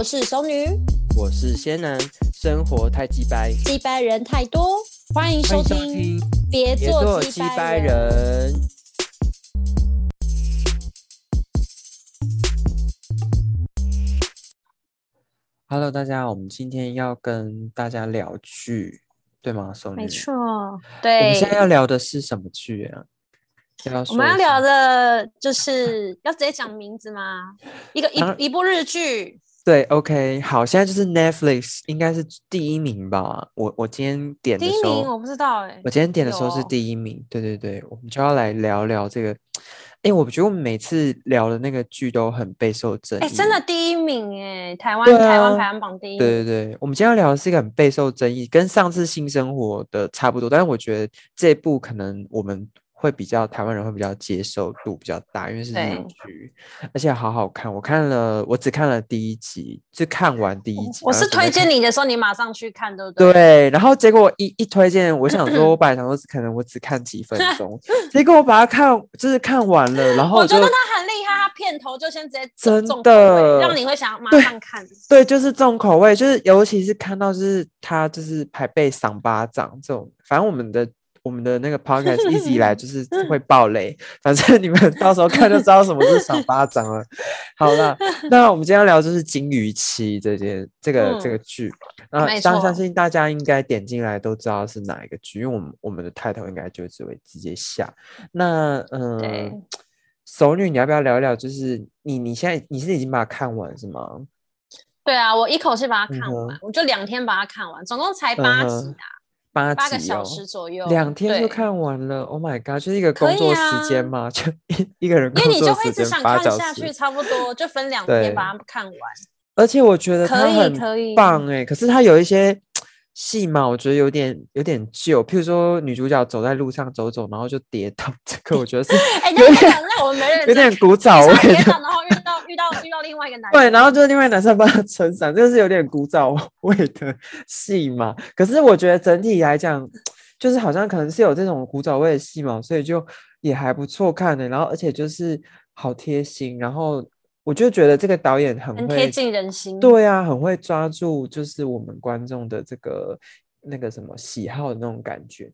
我是熟女，我是仙男，生活太鸡掰，鸡掰人太多，欢迎收听，别做鸡掰人。Hello，大家，我们今天要跟大家聊剧，对吗？熟女，没错，对。我们现在要聊的是什么剧啊？我们要聊的就是要直接讲名字吗？一个一一部日剧。对，OK，好，现在就是 Netflix 应该是第一名吧？我我今天点的时候，我不知道哎。我今天点的时候是第一名。对对对，我们就要来聊聊这个。哎，我觉得我们每次聊的那个剧都很备受争议。哎，真的第一名哎，台湾台湾排行榜第一。对对对，我们今天要聊的是一个很备受争议，跟上次新生活的差不多，但是我觉得这部可能我们。会比较台湾人会比较接受度比较大，因为是日剧，而且好好看。我看了，我只看了第一集，就看完第一集。我是推荐你的时候，你马上去看，对不对？对。然后结果一一推荐，我想说，我 本来想说可能我只看几分 钟，结果我把它看，就是看完了。然后我觉得他很厉害，他片头就先直接真的让你会想马上看。对，就是重口味，就是尤其是看到就是他就是排背赏巴掌这种，反正我们的。我们的那个 podcast 一直以来就是会爆雷，反正你们 到时候看就知道什么是赏巴掌了。好了，那我们今天要聊就是《金鱼期》这件这个这个剧，那当然相信大家应该点进来都知道是哪一个剧，因为我们我们的 title 应该就只会直接下。那嗯，熟女，你要不要聊一聊？就是你你现在你是已经把它看完是吗？对啊，我一口气把它看完，我就两天把它看完，总共才八集啊。八八个小时左右，两天就看完了。Oh my god，就是一个工作时间嘛，就一一个人工作时间因为你就会一直想看下去，差不多就分两天把它看完。而且我觉得可以可以棒哎，可是它有一些。戏嘛，我觉得有点有点旧，譬如说女主角走在路上走走，然后就跌倒，这个我觉得是哎有点那我们没人有点古早味，遇到遇到另外一个男对，然后就是另外男生帮他撑伞，这个是有点古早 味的戏嘛。可是我觉得整体来讲，就是好像可能是有这种古早味的戏嘛，所以就也还不错看的。然后而且就是好贴心，然后。我就觉得这个导演很贴近人心，对啊，很会抓住就是我们观众的这个那个什么喜好的那种感觉。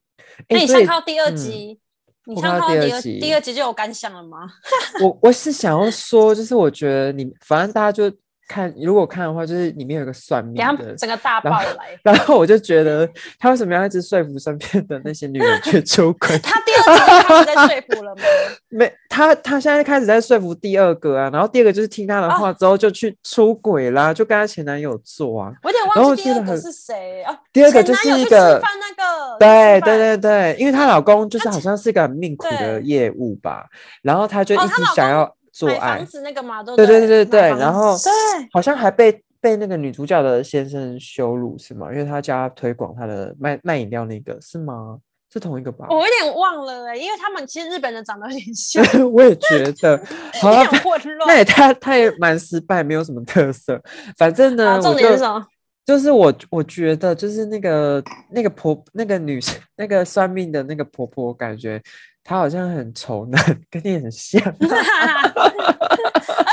那你参考第二集，你看到第二集，第二集就有感想了吗？我我是想要说，就是我觉得你反正大家就。看，如果看的话，就是里面有个算命的，整个大爆来。然后我就觉得，他为什么要一直说服身边的那些女人去出轨？他第二个开始在说服了吗？没，他他现在开始在说服第二个啊。然后第二个就是听他的话之后就去出轨啦，就跟他前男友做啊。我有点忘记第二个是谁啊？第二个就是一个那个，对对对对，因为她老公就是好像是一个很命苦的业务吧，然后他就一直想要。做爱房子那个嘛，对对对对对，然后对，好像还被被那个女主角的先生羞辱是吗？因为他叫他推广他的卖卖饮料那个是吗？是同一个吧？我有点忘了哎，因为他们其实日本人长得有点像，我也觉得，有点混乱。那也他他也蛮失败，没有什么特色。反正呢，重点是什么？就是我我觉得就是那个那个婆那个女生那个算命的那个婆婆，感觉。她好像很丑男，跟你很像。而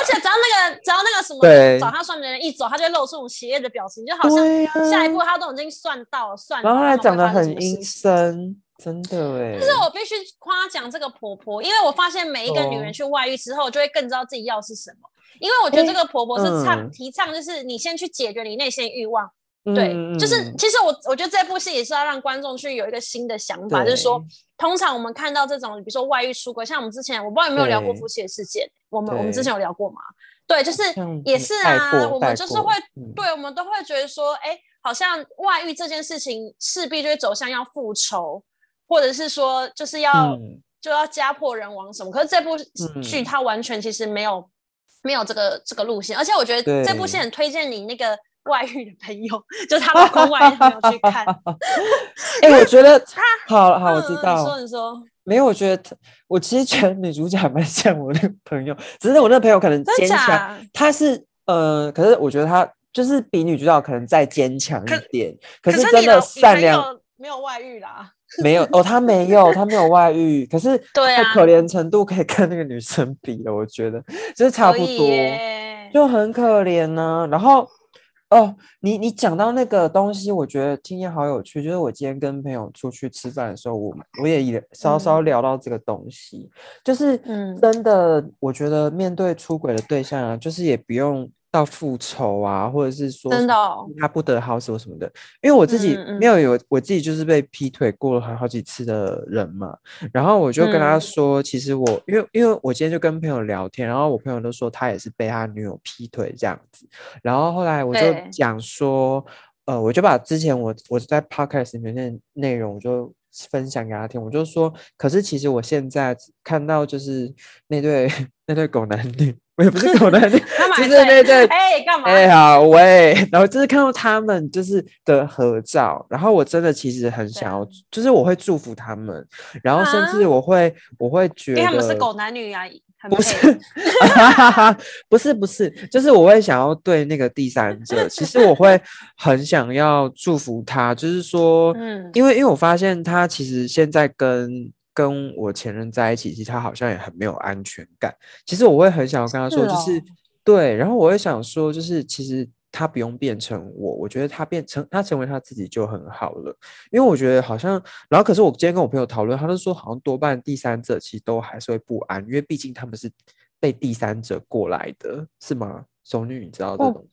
且只要那个只要那个什么找他算命的人一走，他就会露出那种邪恶的表情，就好像下一步他都已经算到了，算。然后还长得很阴森，真的哎。但是我必须夸奖这个婆婆，因为我发现每一个女人去外遇之后，就会更知道自己要是什么。因为我觉得这个婆婆是倡提倡，就是你先去解决你内心欲望。对，就是其实我我觉得这部戏也是要让观众去有一个新的想法，就是说，通常我们看到这种，比如说外遇出轨，像我们之前我不知道有没有聊过夫妻的事件，我们我们之前有聊过吗？对，就是也是啊，我们就是会，对，我们都会觉得说，哎，好像外遇这件事情势必就会走向要复仇，或者是说就是要就要家破人亡什么。可是这部剧它完全其实没有没有这个这个路线，而且我觉得这部戏很推荐你那个。外遇的朋友，就他老公外遇朋友去看。哎，我觉得 他好好，我知道。你说，你说，没有，我觉得我其实觉得女主角蛮像我那个朋友，只是我那个朋友可能坚强，他是呃，可是我觉得他就是比女主角可能再坚强一点。可是真的善良，没有外遇啦。没有哦，他没有，他没有外遇。可是 对啊，可怜程度可以跟那个女生比了，我觉得就是差不多。就很可怜呢。然后哦，你你讲到那个东西，我觉得今天好有趣。就是我今天跟朋友出去吃饭的时候，我我也也稍稍聊到这个东西，就是嗯，真的，我觉得面对出轨的对象啊，就是也不用。到复仇啊，或者是说真的他不得好死什么的，因为我自己没有有我自己就是被劈腿过了好好几次的人嘛，然后我就跟他说，其实我因为因为我今天就跟朋友聊天，然后我朋友都说他也是被他女友劈腿这样子，然后后来我就讲说，呃，我就把之前我我在 podcast 里面的内容我就分享给他听，我就说，可是其实我现在看到就是那对 那对狗男女。我也不是狗男女，就是那对，哎，干嘛？哎，好喂，然后就是看到他们就是的合照，然后我真的其实很想要，就是我会祝福他们，然后甚至我会我会觉得，因为他们是狗男女啊，不是，不是不是，就是我会想要对那个第三者，其实我会很想要祝福他，就是说，嗯，因为因为我发现他其实现在跟。跟我前任在一起，其实他好像也很没有安全感。其实我会很想要跟他说，就是对，然后我会想说，就是其实他不用变成我，我觉得他变成他成为他自己就很好了。因为我觉得好像，然后可是我今天跟我朋友讨论，他就说好像多半第三者其实都还是会不安，因为毕竟他们是被第三者过来的，是吗？熟女，你知道这种？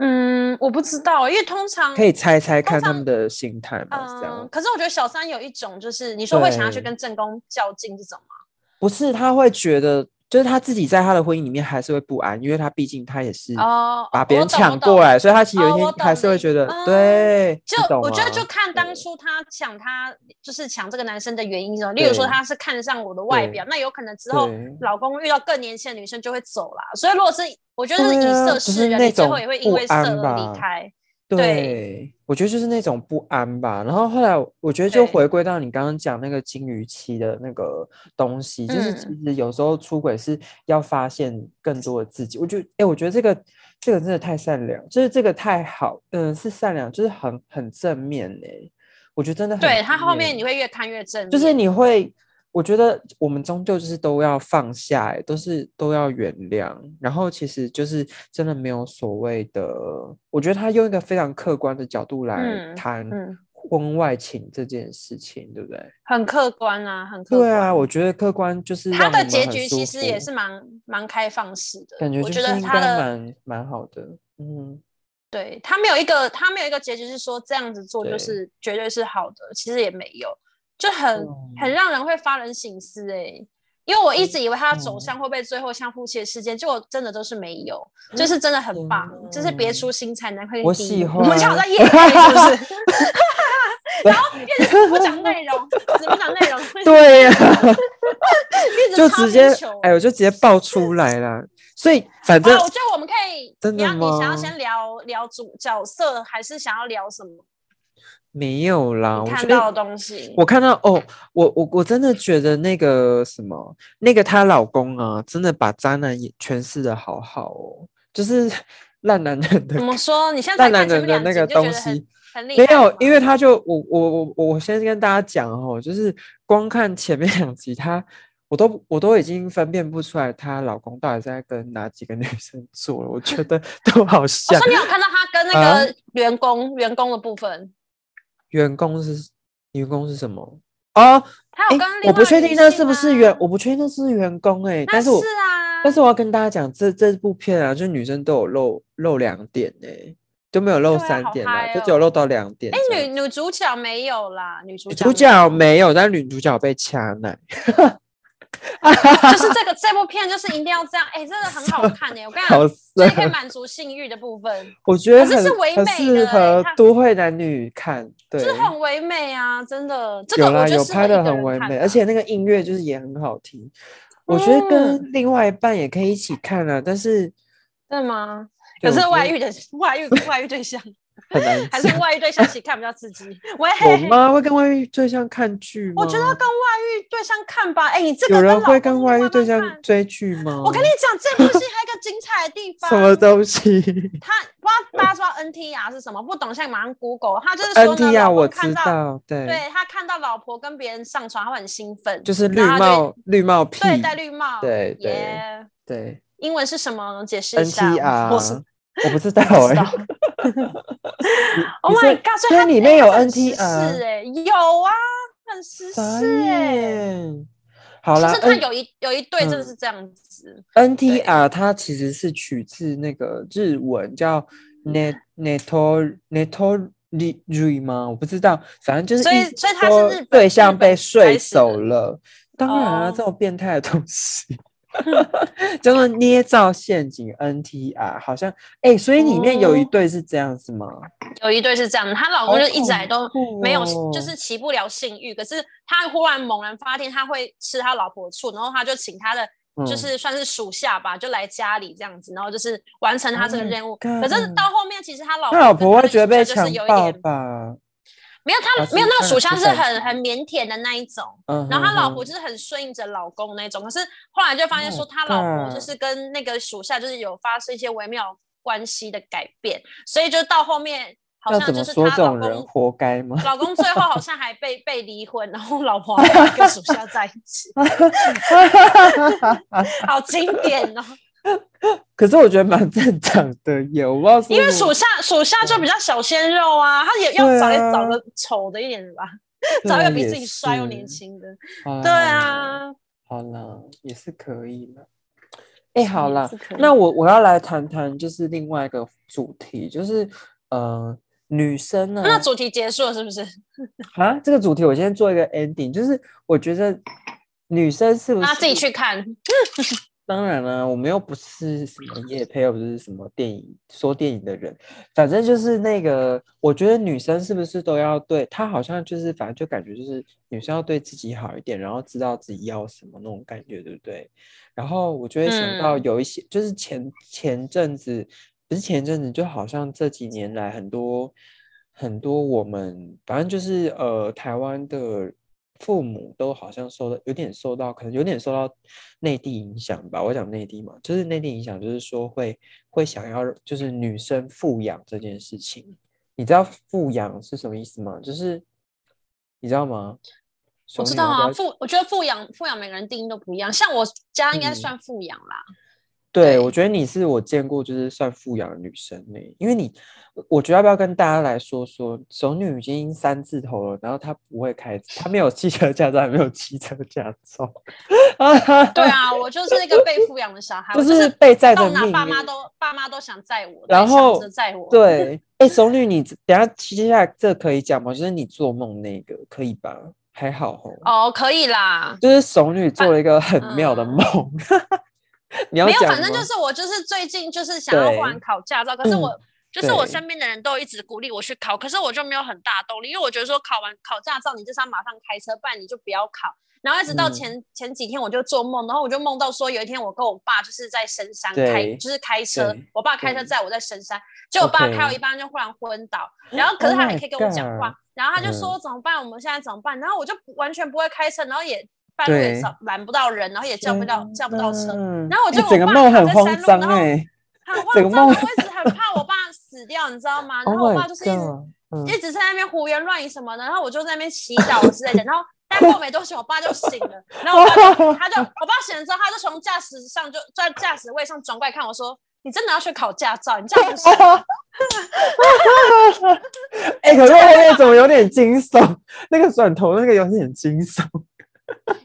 嗯，我不知道，因为通常可以猜猜看他们的心态嘛。嗯，可是我觉得小三有一种，就是你说会想要去跟正宫较劲这种吗？不是，他会觉得，就是他自己在他的婚姻里面还是会不安，因为他毕竟他也是哦把别人抢过来，所以他其实有一天还是会觉得，对，就我觉得就看当初他抢他就是抢这个男生的原因哦。例如说他是看上我的外表，那有可能之后老公遇到更年轻的女生就会走了。所以如果是我觉得是以色示人，你最后也会因为色而离开。对，我觉得就是那种不安吧。然后后来我觉得就回归到你刚刚讲那个金鱼期的那个东西，就是其实有时候出轨是要发现更多的自己。我觉得，哎，我觉得这个这个真的太善良，就是这个太好，嗯，是善良，就是很很正面嘞。我觉得真的很，对他后面你会越看越正，就是你会。我觉得我们终究就是都要放下，都是都要原谅，然后其实就是真的没有所谓的。我觉得他用一个非常客观的角度来谈婚外情这件事情，对不对？很客观啊，很客观。对啊，我觉得客观就是他的结局其实也是蛮蛮开放式的，感觉我觉得他的蛮蛮好的。嗯，对他没有一个他没有一个结局是说这样子做就是绝对是好的，其实也没有。就很很让人会发人省思哎，因为我一直以为他走向会不会最后像夫妻的事件，结果真的都是没有，就是真的很棒，就是别出心裁，难会。我喜欢。我们好在 夜配是不是？然后一直不讲内容，只不讲内容。对呀。就直接哎，我就直接爆出来了。所以反正我觉得我们可以，真的你想要先聊聊主角色，还是想要聊什么？没有啦，我看到东西，我看到哦，我我我真的觉得那个什么，那个她老公啊，真的把渣男也诠释的好好哦，就是 烂男人的。怎么说？你现在烂男人的那个东西没有，因为他就我我我我先跟大家讲哦，就是光看前面两集，他我都我都已经分辨不出来她老公到底在跟哪几个女生做了，我觉得 都好像。我说你有看到他跟那个员工员工的部分。员工是员工是什么哦？他有跟我不确定那是不是员，我不确定那是员工哎。但是我是啊，但是我要跟大家讲，这这部片啊，就女生都有露露两点哎，都没有露三点啦，就只有露到两点。哎，女女主角没有啦，女主主角没有，但女主角被掐奶。就是这个这部片就是一定要这样，哎，真的很好看哎！我跟你讲，这可以满足性欲的部分，我觉得是唯美适合都会男女看，对，就是很唯美啊，真的。这个有啦，有拍的很唯美，而且那个音乐就是也很好听。我觉得跟另外一半也可以一起看啊，但是真的吗？可是外遇的外遇外遇对象。还是外遇对象一起看比较刺激。喂，我妈会跟外遇对象看剧吗？我觉得跟外遇对象看吧。哎，你这个有人会跟外遇对象追剧吗？我跟你讲，这部戏还有一个精彩的地方。什么东西？他不知道大家知道 NTR 是什么？不懂现在马上 Google。他就是说 NTR 我知道，对，对他看到老婆跟别人上床，他会很兴奋，就是绿帽绿帽皮，对，戴绿帽，对对对。英文是什么？解释一下。NTR，我不知道哎。Oh my god！所以里面有 NTR 哎，有啊，很实事哎。好了，其实它有一有一对真的是这样子。NTR 它其实是取自那个日文叫 net neto neto ri 吗？我不知道，反正就是所以所以它是对象被睡走了。当然了，这种变态的东西。叫做捏造陷阱 NTR，好像哎，所以里面有一对是这样子吗？有一对是这样，她老公就一直来都没有，就是起不了性欲。可是他忽然猛然发现他会吃他老婆醋，然后他就请他的就是算是属下吧，就来家里这样子，然后就是完成他这个任务。可是到后面其实他老他老婆会觉得被强暴吧？没有他没有那个属相是很很腼腆的那一种，然后他老婆就是很顺应着老公那种。可是后来就发现说他老婆就是跟那个属下就是有发生一些微妙关系的改变，所以就到后面好像就是他老公活该吗？老公最后好像还被 被离婚，然后老婆跟属下在一起 好经典哦。可是我觉得蛮正常的，有不知道因为属下属下就比较小鲜肉啊，他也 要找也找个丑的一点的吧，找一个比自己帅又年轻的，对啊，好了，也是可以的。哎，好了，那我我要来谈谈就是另外一个主题，就是呃女生呢，那主题结束了是不是？啊，这个主题我先做一个 ending，就是我觉得女生是不是自己去看？当然了，我们又不是什么叶配，又不是什么电影说电影的人，反正就是那个，我觉得女生是不是都要对她好像就是，反正就感觉就是女生要对自己好一点，然后知道自己要什么那种感觉，对不对？然后我就会想到有一些，就是前前阵子，不是前阵子，就好像这几年来很多很多我们，反正就是呃台湾的。父母都好像受到有点受到，可能有点受到内地影响吧。我讲内地嘛，就是内地影响，就是说会会想要就是女生富养这件事情。你知道富养是什么意思吗？就是你知道吗？我知道啊，富我觉得富养富养每个人定义都不一样，像我家应该算富养啦。对，我觉得你是我见过就是算富养的女生呢，因为你，我觉得要不要跟大家来说说，熟女已经三字头了，然后她不会开，她没有汽车驾照，还没有汽车驾照。对啊，我就是一个被富养的小孩，就是被载的命，爸妈都爸妈都想载我，然后载我。对，哎，熟女，你等下接下来这可以讲吗？就是你做梦那个可以吧？还好哦，可以啦，就是熟女做了一个很妙的梦。没有，反正就是我，就是最近就是想要换考驾照，可是我就是我身边的人都一直鼓励我去考，可是我就没有很大动力，因为我觉得说考完考驾照，你就是要马上开车，不然你就不要考。然后一直到前前几天，我就做梦，然后我就梦到说有一天我跟我爸就是在深山开，就是开车，我爸开车载我在深山，就我爸开到一半就忽然昏倒，然后可是他还可以跟我讲话，然后他就说怎么办？我们现在怎么办？然后我就完全不会开车，然后也。半路也找拦不到人，然后也叫不到叫不到车，然后我就我爸在山路，然后很慌张，我一直很怕我爸死掉，你知道吗？然后我爸就是一直一直在那边胡言乱语什么的，然后我就在那边祈祷之类的，然后但过没多久，我爸就醒了，然后我爸 他就我爸醒了之后，他就从驾驶上就在驾驶位上转过来看我说：“你真的要去考驾照？你这样子。”哎，可是后面怎么有点惊悚？那个转头那个有点惊悚。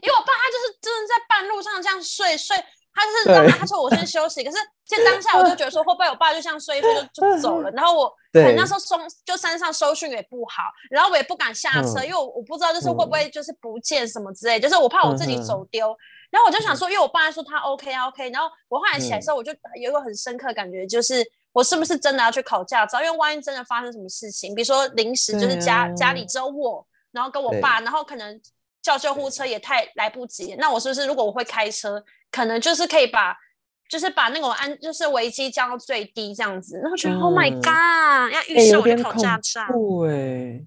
因为我爸他就是真的在半路上这样睡睡，他就是让他说我先休息，可是其实当下我就觉得说会不会我爸就这样睡一睡就就走了，然后我那时候松就山上收讯也不好，然后我也不敢下车，因为我我不知道就是会不会就是不见什么之类，就是我怕我自己走丢，然后我就想说，因为我爸说他 OK 啊 OK，然后我后来起来时候我就有一个很深刻的感觉，就是我是不是真的要去考驾照？因为万一真的发生什么事情，比如说临时就是家家里只有我，然后跟我爸，然后可能。叫救护车也太来不及，那我是不是如果我会开车，可能就是可以把，就是把那种安，就是危机降到最低这样子。然后觉得 Oh my God，要预设我的考驾照。对，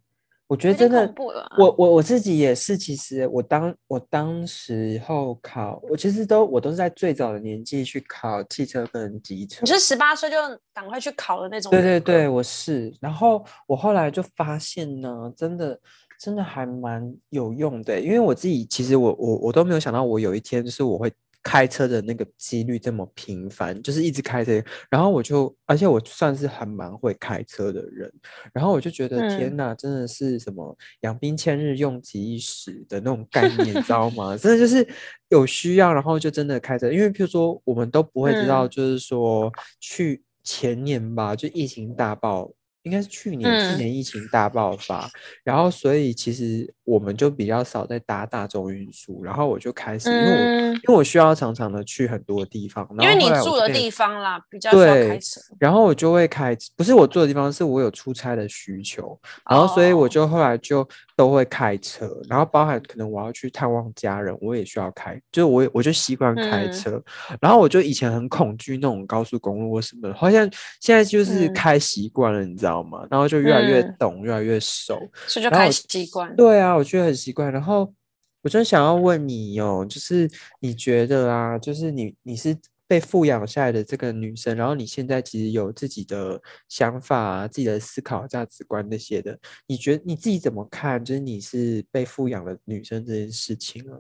我觉得真的，我我我自己也是。其实我当我当时候考，我其实都我都是在最早的年纪去考汽车跟机车。你是十八岁就赶快去考的那种？对对对，我是。然后我后来就发现呢，真的。真的还蛮有用的，因为我自己其实我我我都没有想到，我有一天就是我会开车的那个几率这么频繁，就是一直开车，然后我就，而且我算是还蛮会开车的人，然后我就觉得天哪，真的是什么养兵千日用己一时的那种概念，你知道吗？真的就是有需要，然后就真的开车，因为譬如说我们都不会知道，就是说去前年吧，就疫情大爆。应该是去年，去年疫情大爆发，然后所以其实我们就比较少在搭大众运输，然后我就开始，因为我因为我需要常常的去很多地方，因为你住的地方啦比较需要开车，然后我就会开，不是我住的地方，是我有出差的需求，然后所以我就后来就都会开车，然后包含可能我要去探望家人，我也需要开，就是我我就习惯开车，然后我就以前很恐惧那种高速公路或什么，好像现在就是开习惯了，你知道。知道吗？然后就越来越懂，越来越熟，所以就开始习惯。对啊，我觉得很习惯。然后我真想要问你哦，就是你觉得啊，就是你你是被富养下来的这个女生，然后你现在其实有自己的想法啊，自己的思考、价值观那些的，你觉得你自己怎么看？就是你是被富养的女生这件事情啊？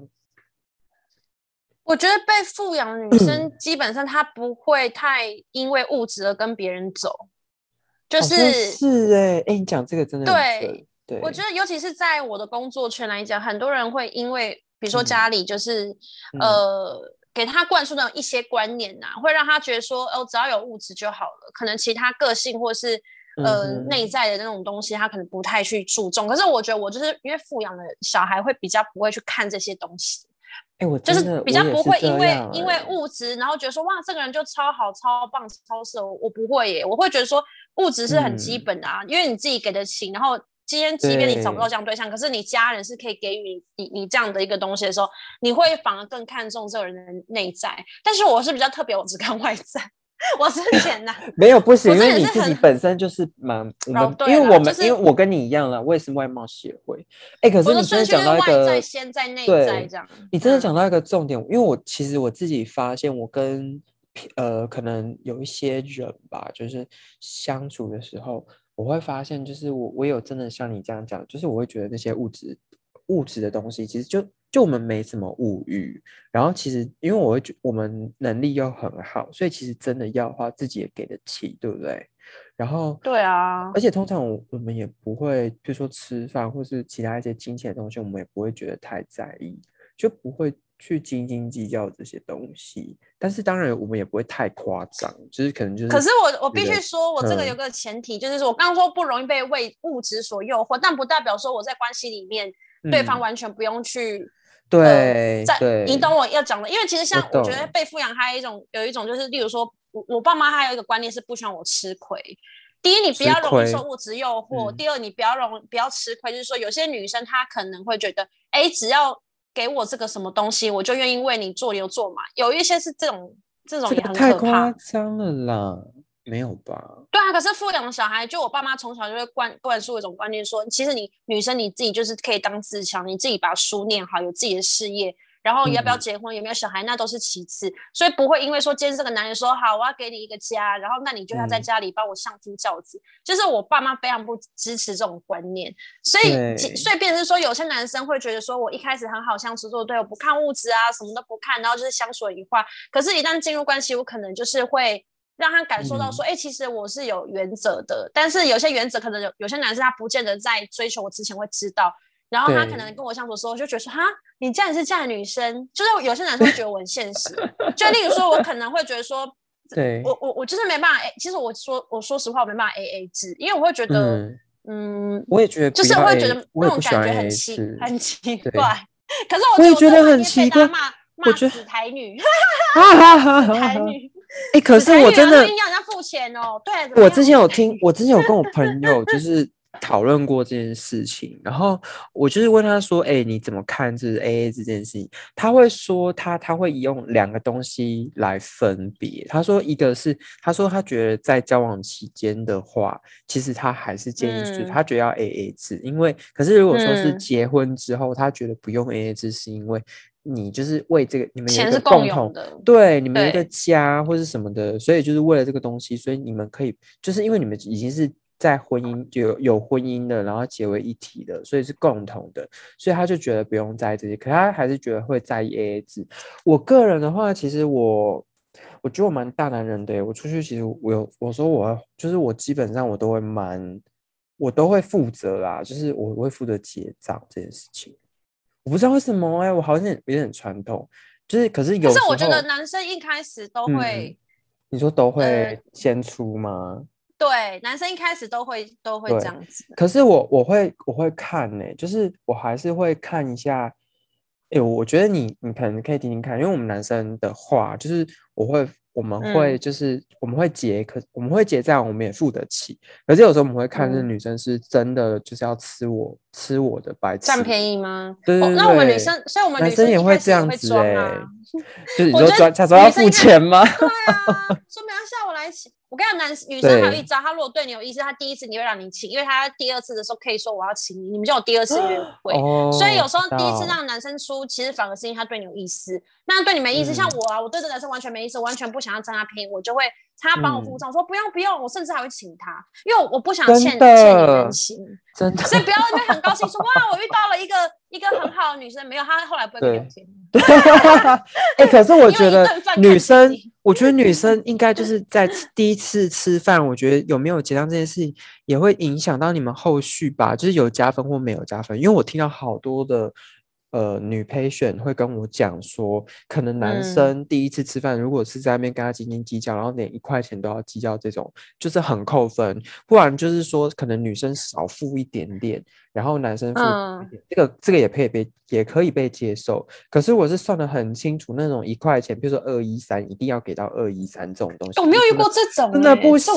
我觉得被富养的女生 基本上她不会太因为物质而跟别人走。就是是哎哎，你讲这个真的对对，我觉得尤其是在我的工作圈来讲，很多人会因为比如说家里就是呃给他灌输的一些观念呐，会让他觉得说哦，只要有物质就好了，可能其他个性或是呃内在的那种东西，他可能不太去注重。可是我觉得我就是因为富养的小孩会比较不会去看这些东西。哎，我就是比较不会因为因为物质，然后觉得说哇，这个人就超好、超棒、超色。我不会耶，我会觉得说物质是很基本的啊，因为你自己给得起。然后今天即便你找不到这样对象，可是你家人是可以给予你你这样的一个东西的时候，你会反而更看重这个人的内在。但是我是比较特别，我只看外在。我之前呐，没有不行，因为你自己本身就是蛮我们，因为我们因为我跟你一样了，我也是外貌协会。哎，可是你真的讲到一个在先在内在这样，你真的讲到一个重点，因为我其实我自己发现，我跟呃可能有一些人吧，就是相处的时候，我会发现，就是我我有真的像你这样讲，就是我会觉得那些物质物质的东西，其实就。就我们没什么物欲，然后其实因为我会觉我们能力又很好，所以其实真的要的话自己也给得起，对不对？然后对啊，而且通常我我们也不会，比如说吃饭或是其他一些金钱的东西，我们也不会觉得太在意，就不会去斤斤计较这些东西。但是当然我们也不会太夸张，就是可能就是。可是我我必须说，我这个有个前提，就是说我刚刚说不容易被为物质所诱惑，但不代表说我在关系里面对方完全不用去。对，在你懂我要讲的，因为其实像我觉得被富养还有一种有一种就是，例如说我我爸妈还有一个观念是不喜欢我吃亏。第一，你不要容易受物质诱惑；第二，你不要容不要吃亏。就是说，有些女生她可能会觉得，哎，只要给我这个什么东西，我就愿意为你做牛做马。有一些是这种这种也很可怕。太夸张了啦。没有吧？对啊，可是富养的小孩，就我爸妈从小就会灌灌输一种观念，说其实你女生你自己就是可以当自强，你自己把书念好，有自己的事业，然后要不要结婚，有没有小孩，那都是其次，所以不会因为说今天这个男人说好，我要给你一个家，然后那你就要在家里帮我相夫教子，就是我爸妈非常不支持这种观念，所以所以变成说有些男生会觉得说我一开始很好相处，做对，我不看物质啊，什么都不看，然后就是相处一块，可是，一旦进入关系，我可能就是会。让他感受到说，哎，其实我是有原则的，但是有些原则可能有有些男生他不见得在追求我之前会知道，然后他可能跟我相处的时候就觉得说，哈，你既然是这样的女生，就是有些男生会觉得我很现实，就例如说，我可能会觉得说，对我我我就是没办法，哎，其实我说我说实话，我没办法 A A 制，因为我会觉得，嗯，我也觉得，就是我会觉得那种感觉很奇很奇怪，可是我也觉得很奇怪，骂骂死台女，台女。哎，可是我真的，要人家付钱哦。对，我之前有 听，我之前有跟我朋友就是讨论过这件事情，然后我就是问他说：“哎，你怎么看就是 A A 这件事情？”他会说他他会用两个东西来分别。他说一个是他说他觉得在交往期间的话，其实他还是建议是他觉得要 A A 制，因为可是如果说是结婚之后，他觉得不用 A A 制，是因为。你就是为这个，你们有一个共同的，对，你们一个家或是什么的，所以就是为了这个东西，所以你们可以，就是因为你们已经是在婚姻有有婚姻的，然后结为一体的，所以是共同的，所以他就觉得不用在意这些，可他还是觉得会在意 AA 制。我个人的话，其实我我觉得我蛮大男人的，我出去其实我有我说我就是我基本上我都会蛮我都会负责啦，就是我会负责结账这件事情。我不知道为什么哎，我好像有点传统，就是可是有。可是我觉得男生一开始都会，你说都会先出吗？对，男生一开始都会都会这样子。可是我我会我会看呢，就是我还是会看一下。哎，我觉得你你可能可以听听看，因为我们男生的话，就是我会。我们会就是我们会结，可我们会结账，我们也付得起。可是有时候我们会看，这女生是真的就是要吃我吃我的白占便宜吗？对对对。那我们女生，所以我们女生也会这样子哎。就是你说装，他说要付钱吗？对啊，说明要下午来请。我跟你讲，男女生还有一招，他如果对你有意思，他第一次你会让你请，因为他第二次的时候可以说我要请你，你们就有第二次约会。所以有时候第一次让男生出，其实反而是因为他对你有意思。那对你没意思，像我啊，我对这男生完全没意思，完全不想要占他便宜，我就会他帮我付账，说不用不用，我甚至还会请他，因为我不想欠欠你人情。真的，所以不要因为很高兴说哇，我遇到了一个一个很好的女生，没有他后来不会聊天。哎，可是我觉得女生，我觉得女生应该就是在第一次吃饭，我觉得有没有结账这件事情也会影响到你们后续吧，就是有加分或没有加分，因为我听到好多的。呃，女陪选会跟我讲说，可能男生第一次吃饭，如果是在那边跟他斤斤计较，然后连一块钱都要计较，这种就是很扣分。不然就是说，可能女生少付一点点，然后男生付一点，这个这个也可以被也可以被接受。可是我是算的很清楚，那种一块钱，比如说二一三，一定要给到二一三这种东西。我没有遇过这种，真的不行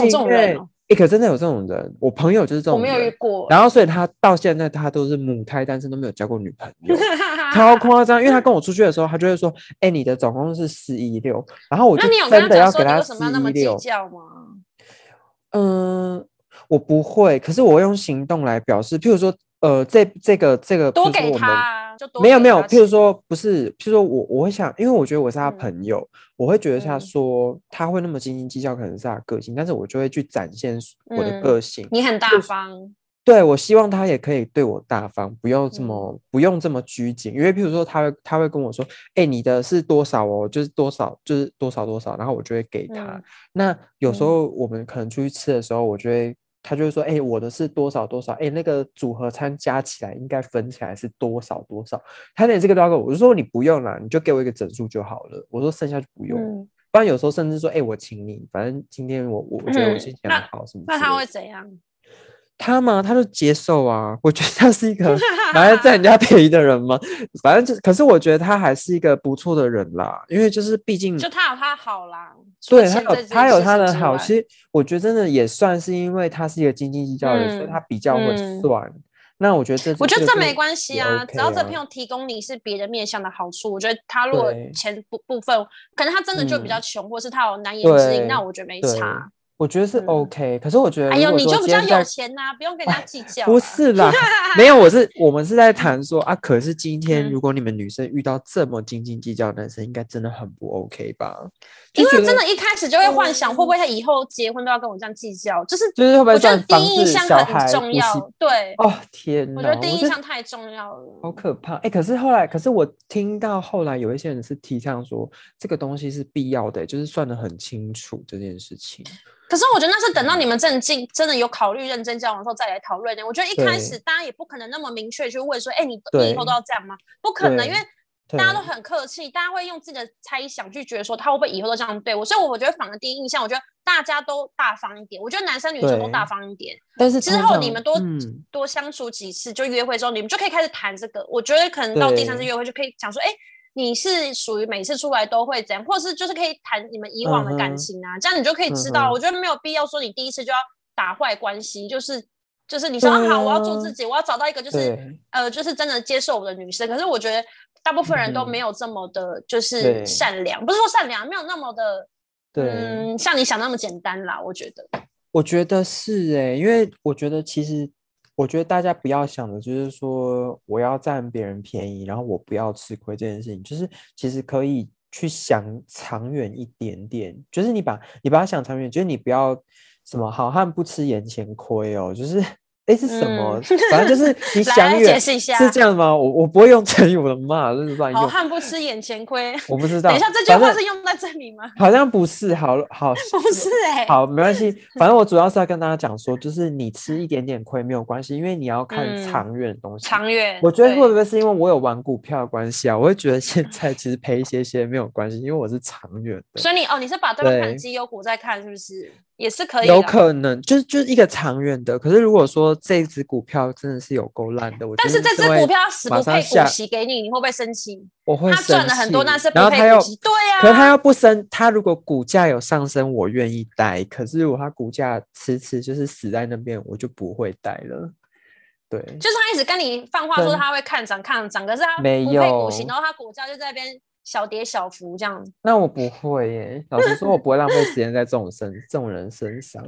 哎。可真的有这种人，我朋友就是这种。我没有遇过。然后，所以他到现在他都是母胎单身，都没有交过女朋友，超夸张。因为他跟我出去的时候，他就会说：“哎，你的总共是四一六。”然后我就真的要给他四一六。嗯，我不会，可是我用行动来表示。譬如说，呃，这这个这个多给他，就没有没有。譬如说，不是，譬如说我我会想，因为我觉得我是他朋友。我会觉得他说他会那么斤斤计较，可能是他个性，但是我就会去展现我的个性。你很大方，对我希望他也可以对我大方，不用这么不用这么拘谨。因为譬如说，他会他会跟我说：“哎，你的是多少哦？就是多少，就是多少多少。”然后我就会给他。那有时候我们可能出去吃的时候，我就会。他就会说：“哎，我的是多少多少？哎，那个组合餐加起来应该分起来是多少多少？”他连这个都要给我，我就说：“你不用啦，你就给我一个整数就好了。”我说：“剩下就不用。”不然有时候甚至说：“哎，我请你，反正今天我我觉得我心情很好，什么？”那他会怎样？他嘛？他就接受啊。我觉得他是一个蛮爱占人家便宜的人嘛。反正就，可是我觉得他还是一个不错的人啦。因为就是毕竟，就他有他好啦。对他有他有他的好。其实我觉得真的也算是，因为他是一个斤斤计较的人，所以他比较会算。那我觉得这，我觉得这没关系啊。只要这朋友提供你是别的面向的好处，我觉得他如果钱部部分，可能他真的就比较穷，或是他有难言之隐，那我觉得没差。我觉得是 OK，可是我觉得，哎呦，你就比较有钱呐，不用跟人家计较。不是啦，没有，我是我们是在谈说啊，可是今天如果你们女生遇到这么斤斤计较的男生，应该真的很不 OK 吧？因为真的，一开始就会幻想，会不会他以后结婚都要跟我这样计较？就是就是会不会？我觉得第一印象很重要。对，哦天哪，我觉得第一印象太重要了，好可怕。哎，可是后来，可是我听到后来有一些人是提倡说，这个东西是必要的，就是算得很清楚这件事情。可是我觉得那是等到你们正进真的有考虑认真交往的时候再来讨论的。我觉得一开始大家也不可能那么明确去问说，哎，你你以后都要这样吗？不可能，因为大家都很客气，大家会用自己的猜想去觉得说他会不会以后都这样对我。所以我觉得反而第一印象，我觉得大家都大方一点。我觉得男生女生都大方一点。但是之后你们多多相处几次，就约会之后，你们就可以开始谈这个。我觉得可能到第三次约会就可以讲说，哎。你是属于每次出来都会怎样，或者是就是可以谈你们以往的感情啊，这样你就可以知道。我觉得没有必要说你第一次就要打坏关系，就是就是你说好，我要做自己，我要找到一个就是呃就是真的接受我的女生。可是我觉得大部分人都没有这么的，就是善良，不是说善良，没有那么的，嗯，像你想那么简单啦。我觉得，我觉得是哎，因为我觉得其实。我觉得大家不要想的就是说我要占别人便宜，然后我不要吃亏这件事情，就是其实可以去想长远一点点，就是你把你把它想长远，就是你不要什么好汉不吃眼前亏哦，就是。哎，是什么？反正就是 你想远，是这样吗？我我不会用成语，我的妈，这是乱用。好汉不吃眼前亏，我不知道。等一下，这句话是用在这里吗？好像不是，好好 不是哎。好，没关系，反正我主要是要跟大家讲说，就是你吃一点点亏没有关系，因为你要看长远的东西。长远，我觉得会不会是因为我有玩股票的关系啊？我会觉得现在其实赔一些些没有关系，因为我是长远的。所以你哦，你是把这个盘绩优股在看，是不是？也是可以，有可能就是就是一个长远的。可是如果说这只股票真的是有够烂的，我但是这只股票死不配股息给你，你会不会生气？我会他赚了很多，但是然后他又对呀，可是他要不升，他如果股价有上升，我愿意待。可是如果他股价迟迟就是死在那边，我就不会待了。对，就是他一直跟你放话说他会看涨看涨，可是他没有股息，然后他股价就在那边。小跌小幅这样，那我不会耶。老实说，我不会浪费时间在这种身 这种人身上。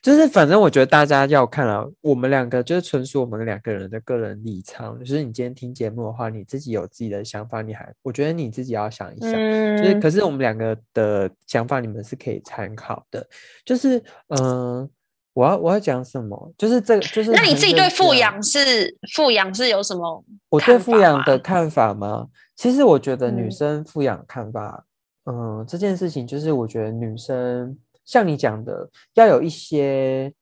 就是反正我觉得大家要看啊，我们两个就是纯属我们两个人的个人立场。就是你今天听节目的话，你自己有自己的想法，你还我觉得你自己要想一想。就是可是我们两个的想法，你们是可以参考的。就是嗯，我要我要讲什么？就是这个就是那你自己对富养是富养是有什么？我对富养的看法吗？其实我觉得女生富养看法，嗯，这件事情就是我觉得女生像你讲的，要有一些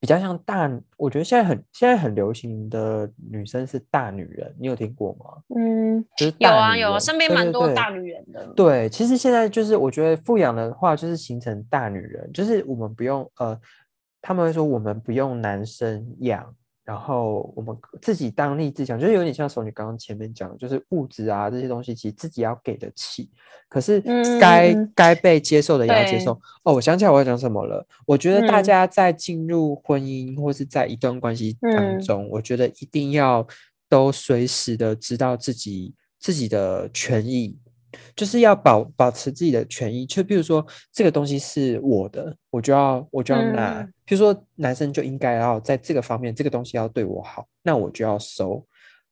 比较像大，我觉得现在很现在很流行的女生是大女人，你有听过吗？嗯，有啊有啊，身边蛮多大女人的。对，其实现在就是我觉得富养的话，就是形成大女人，就是我们不用呃，他们会说我们不用男生养。然后我们自己当立自强，就是有点像说你刚刚前面讲，就是物质啊这些东西，其实自己要给得起。可是该该被接受的也要接受。哦，我想起来我要讲什么了。我觉得大家在进入婚姻或是在一段关系当中，我觉得一定要都随时的知道自己自己的权益。就是要保保持自己的权益，就比如说这个东西是我的，我就要我就要拿。比如说男生就应该要在这个方面，这个东西要对我好，那我就要收，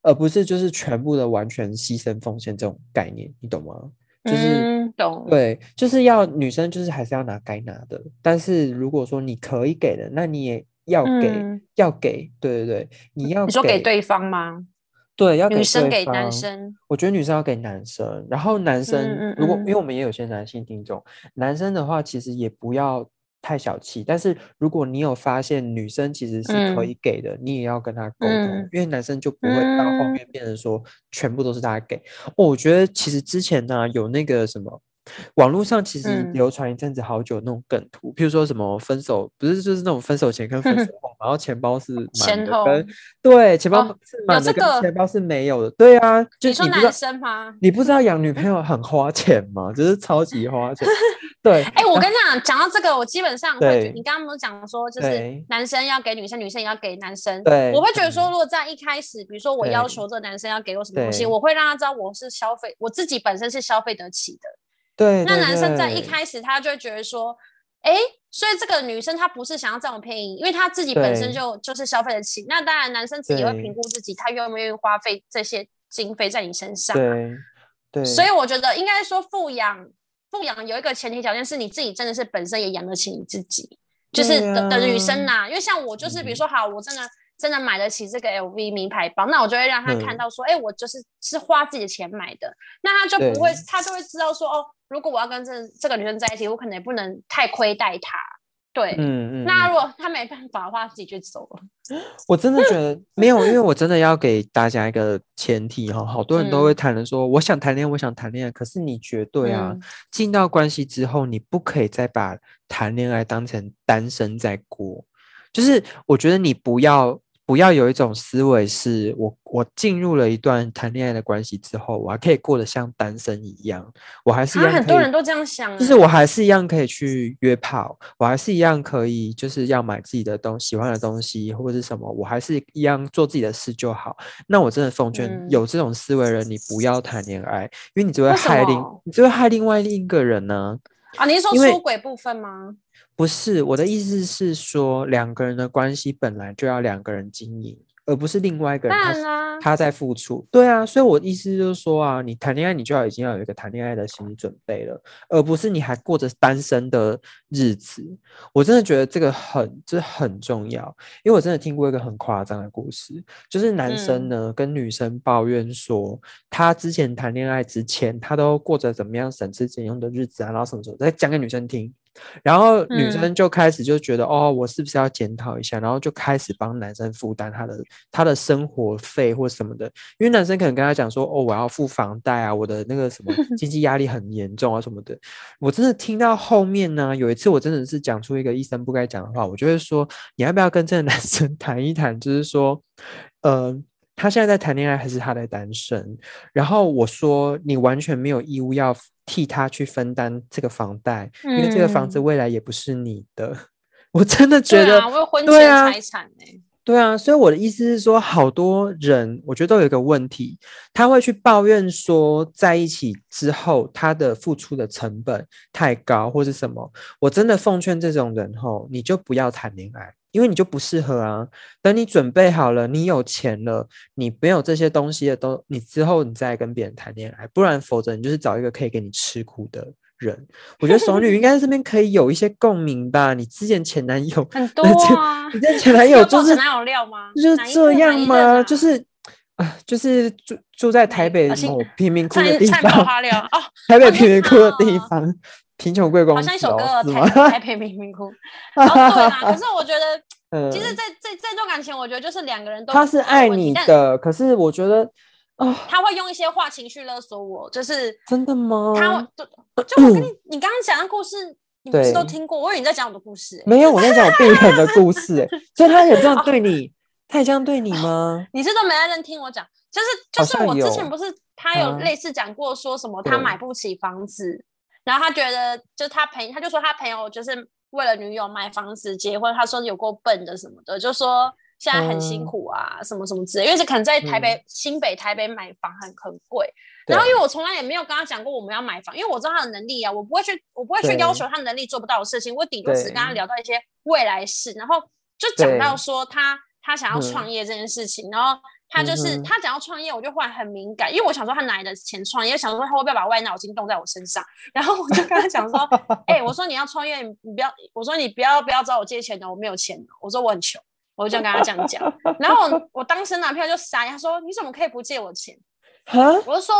而不是就是全部的完全牺牲奉献这种概念，你懂吗？就是懂。对，就是要女生就是还是要拿该拿的，但是如果说你可以给的，那你也要给，要给。对对对，你要你说给对方吗？对，要女生给男生，我觉得女生要给男生，然后男生如果因为我们也有些男性听众，男生的话其实也不要太小气，但是如果你有发现女生其实是可以给的，你也要跟他沟通，因为男生就不会到后面变成说全部都是他给。哦，我觉得其实之前呢有那个什么。网络上其实流传一阵子好久那种梗图，譬如说什么分手不是就是那种分手前跟分手 后，然后钱包是满的跟对钱包是满的跟钱包是没有的，对啊，就你说男生吗？你不知道养女朋友很花钱吗？就是超级花钱。对，哎，我跟你 讲，讲到这个，我基本上会，你刚刚不是讲说就是男生要给女生，女生也要给男生，对，我会觉得说，如果在一开始，比如说我要求这个男生要给我什么东西，我会让他知道我是消费，我自己本身是消费得起的。对，那男生在一开始他就会觉得说，哎，所以这个女生她不是想要占我便宜，因为她自己本身就就是消费得起。那当然，男生自己会评估自己，他愿不愿意花费这些经费在你身上。对，对。所以我觉得应该说富养，富养有一个前提条件是你自己真的是本身也养得起你自己，就是的的女生呐。因为像我就是，比如说好，我真的。真的买得起这个 LV 名牌包，那我就会让他看到说，哎，我就是是花自己的钱买的，那他就不会，他就会知道说，哦，如果我要跟这这个女生在一起，我可能也不能太亏待她。对，嗯嗯。那如果他没办法的话，自己就走了。我真的觉得没有，因为我真的要给大家一个前提哈，好多人都会谈的说，我想谈恋爱，我想谈恋爱，可是你绝对啊，进到关系之后，你不可以再把谈恋爱当成单身在过，就是我觉得你不要。不要有一种思维，是我我进入了一段谈恋爱的关系之后，我还可以过得像单身一样，我还是很多人都这样想，就是我还是一样可以去约炮，我还是一样可以就是要买自己的东喜欢的东西或者是什么，我还是一样做自己的事就好。那我真的奉劝有这种思维人，你不要谈恋爱，因为你只会害另你只会害另外另一个人呢。啊，你是说出轨部分吗？不是，我的意思是说，两个人的关系本来就要两个人经营，而而不是另外一个人他啦，他在付出。对啊，所以我的意思就是说啊，你谈恋爱你就要已经要有一个谈恋爱的心理准备了，而不是你还过着单身的日子。我真的觉得这个很这很重要，因为我真的听过一个很夸张的故事，就是男生嗯呢、跟女生抱怨说，他之前谈恋爱之前，他都过着怎么样省吃俭用的日子啊，然后什么什么，再讲给女生听。然后女嗯生就开始就觉得，哦，我是不是要检讨一下？然后就开始帮男生负担他的他的生活费或什么的，因为男生可能跟他讲说，哦，我要付房贷啊，我的那个什么 经济压力很严重啊什么的。我真的听到后面呢，有一次我真的是讲出一个医生不该讲的话，我就会说，你要不要跟这个男生 谈一谈？就是说，呃，他现在在谈恋爱还是他在单身？然后我说，你完全没有义务要替他去分担这个房贷，因为这个房子嗯未来也不是你的。我真的觉得啊，我有婚前对啊财产呢、对啊，所以我的意思是说，好多人我觉得都有一个问题，他会去抱怨说，在一起之后他的付出的成本太高，或是什么。我真的奉劝这种人吼，你就不要谈恋爱，因为你就不适合啊。等你准备好了，你有钱了，你没有这些东西的都，你之后你再跟别人谈恋爱，不然否则你就是找一个可以给你吃苦的人。我觉得熟女应该在这边可以有一些共鸣吧。你之前前男友很多啊。你之前前男友就是哪有料吗？就是这样吗？就是啊，就是住住在台北某贫民窟的地方，哦，台北哦贫民窟的地方，贫穷贵公好像一首歌台？台北贫民窟。哦，对啦，可是我觉得，嗯，其实这这这段感情，我觉得就是两个人都他是爱你的，可是我觉得啊，他会用一些话情绪勒索我，就是真的吗？他就就我跟你你刚刚讲的故事，你不是都听过？我以为你在讲我的故事欸，没有，我在讲我病人的故事，欸 所以他也这哦样对你，他也这样对你吗？你是都没认真听我讲，就是就是我之前不是他有啊类似讲过说什么他买不起房子，然后他觉得就是他朋他就说他朋友就是为了女友买房子结婚，他说有够笨的什么的，就说现在很辛嗯苦啊、什么什么之类，因为是可能在台北、新北台北买房很很贵，然后因对。为我从来也没有跟他讲过我们要买房，因为我知道他的能力啊，我不会去我不会去要求他能力做不到的事情，我顶多只跟他聊到一些未来事，然后就讲到对。说他他想要嗯。创业这件事情，然后他就是、嗯他讲要创业，我就忽然很敏感，因为我想说他哪来的钱创业，想说他会不会把歪脑筋动在我身上，然后我就跟他讲说，哎、我说你要创业，你你不要，我说你不要不要找我借钱的，我没有钱的，我说我很穷。我就跟他这样讲，然后我我当时男朋友就傻眼，他说你怎么可以不借我钱？哈，我就说，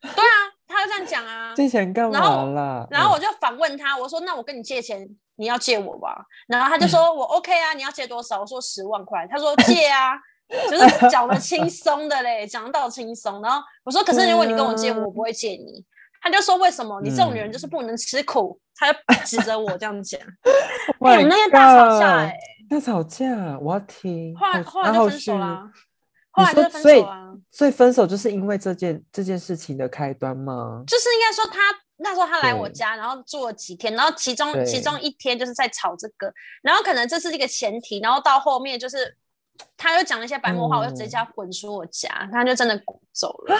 对啊，他就这样讲啊。借钱干然后嘛啦？然后嗯我就反问他，我说那我跟你借钱，你要借我吧？然后他就说我 OK 啊，你要借多少？我说十万块。他说借啊，就是讲的轻松的嘞，讲到轻松。然后我说可是如果你跟我借，我不会借你。他就说为什么你这种女人嗯就是不能吃苦？他就指着我这样讲。Oh 哎、我们那天大吵架哎、大吵架，我要听。后来后后来就分手那后续啦。后来就分手啊。所以分手就是因为这件这件事情的开端吗？就是应该说他那时候他来我家，然后住了几天，然后其中其中一天就是在吵这个，然后可能这是一个前提，然后到后面就是他就讲了一些白目话，我就直接嗯叫他滚出我家，他就真的滚走了。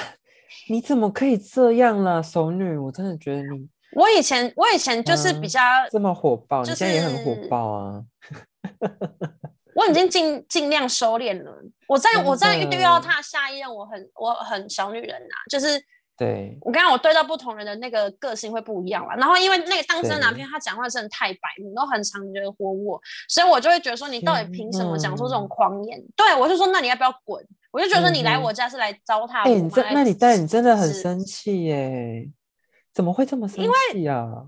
你怎么可以这样啦，熟女？我真的觉得你我以前我以前就是比嗯较，这么火爆，就你现在也很火爆啊。我已经尽尽量收敛了。我在我在遇真到的他下一任，我很我很小女人呐、就是对，我刚刚我对到不同人的那个个性会不一样啦，然后因为那个当真的男对朋友他讲话真的太白你，都很常惹火我，所以我就会觉得说你到底天凭什么讲出这种狂言？对我就说那你要不要滚？我就觉得说你来我家是来糟蹋哎、我那你但你真的很生气耶？怎么会这么生气啊？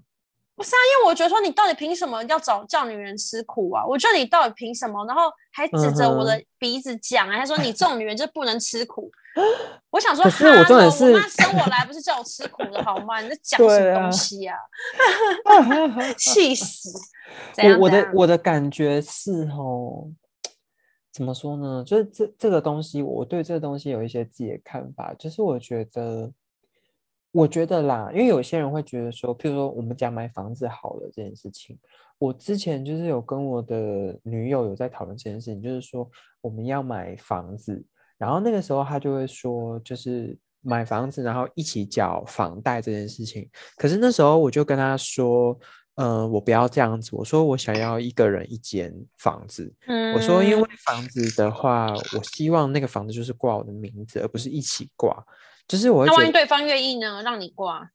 不是啊，因为我觉得说你到底凭什么要找叫女人吃苦啊？我觉得你到底凭什么？然后还指着我嗯的鼻子讲啊，还说你这种女人就不能吃苦。我想说，可是我重点哈喽我妈是生我来不是叫我吃苦的好吗？你在讲什么啊东西啊？气死！怎我我的我的感觉是哦，怎么说呢？就是这这个东西，我对这个东西有一些自己的看法。就是我觉得，我觉得啦，因为有些人会觉得说，譬如说我们家买房子好了这件事情，我之前就是有跟我的女友有在讨论这件事情，就是说我们要买房子，然后那个时候他就会说，就是买房子，然后一起缴房贷这件事情。可是那时候我就跟他说，呃，我不要这样子。我说我想要一个人一间房子。嗯我说因为房子的话，我希望那个房子就是挂我的名字，而不是一起挂。就是我，那万一对方愿意呢？让你挂？